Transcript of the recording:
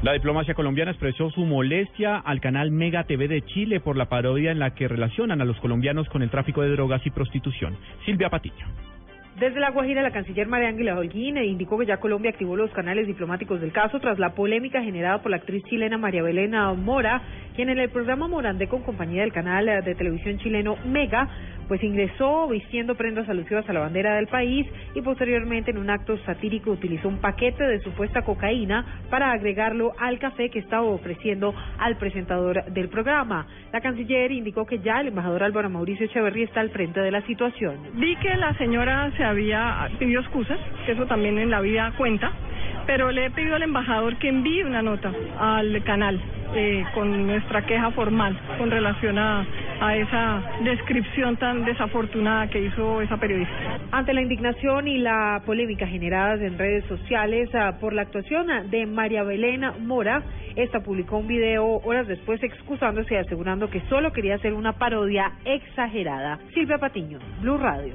La diplomacia colombiana expresó su molestia al canal Mega TV de Chile por la parodia en la que relacionan a los colombianos con el tráfico de drogas y prostitución. Silvia Patiño. Desde La Guajira, la canciller María Ángela Holguín indicó que ya Colombia activó los canales diplomáticos del caso tras la polémica generada por la actriz chilena María Belena Mora, quien en el programa Morandé con compañía del canal de televisión chileno Mega pues ingresó vistiendo prendas alusivas a la bandera del país y posteriormente en un acto satírico utilizó un paquete de supuesta cocaína para agregarlo al café que estaba ofreciendo al presentador del programa. La canciller indicó que ya el embajador Álvaro Mauricio Echeverría está al frente de la situación. Vi que la señora se había pidió excusas, que eso también en la vida cuenta, pero le he pedido al embajador que envíe una nota al canal eh, con nuestra queja formal con relación a, a esa descripción tan desafortunada que hizo esa periodista. Ante la indignación y la polémica generadas en redes sociales ah, por la actuación de María Belén Mora, esta publicó un video horas después excusándose y asegurando que solo quería hacer una parodia exagerada. Silvia Patiño, Blue Radio.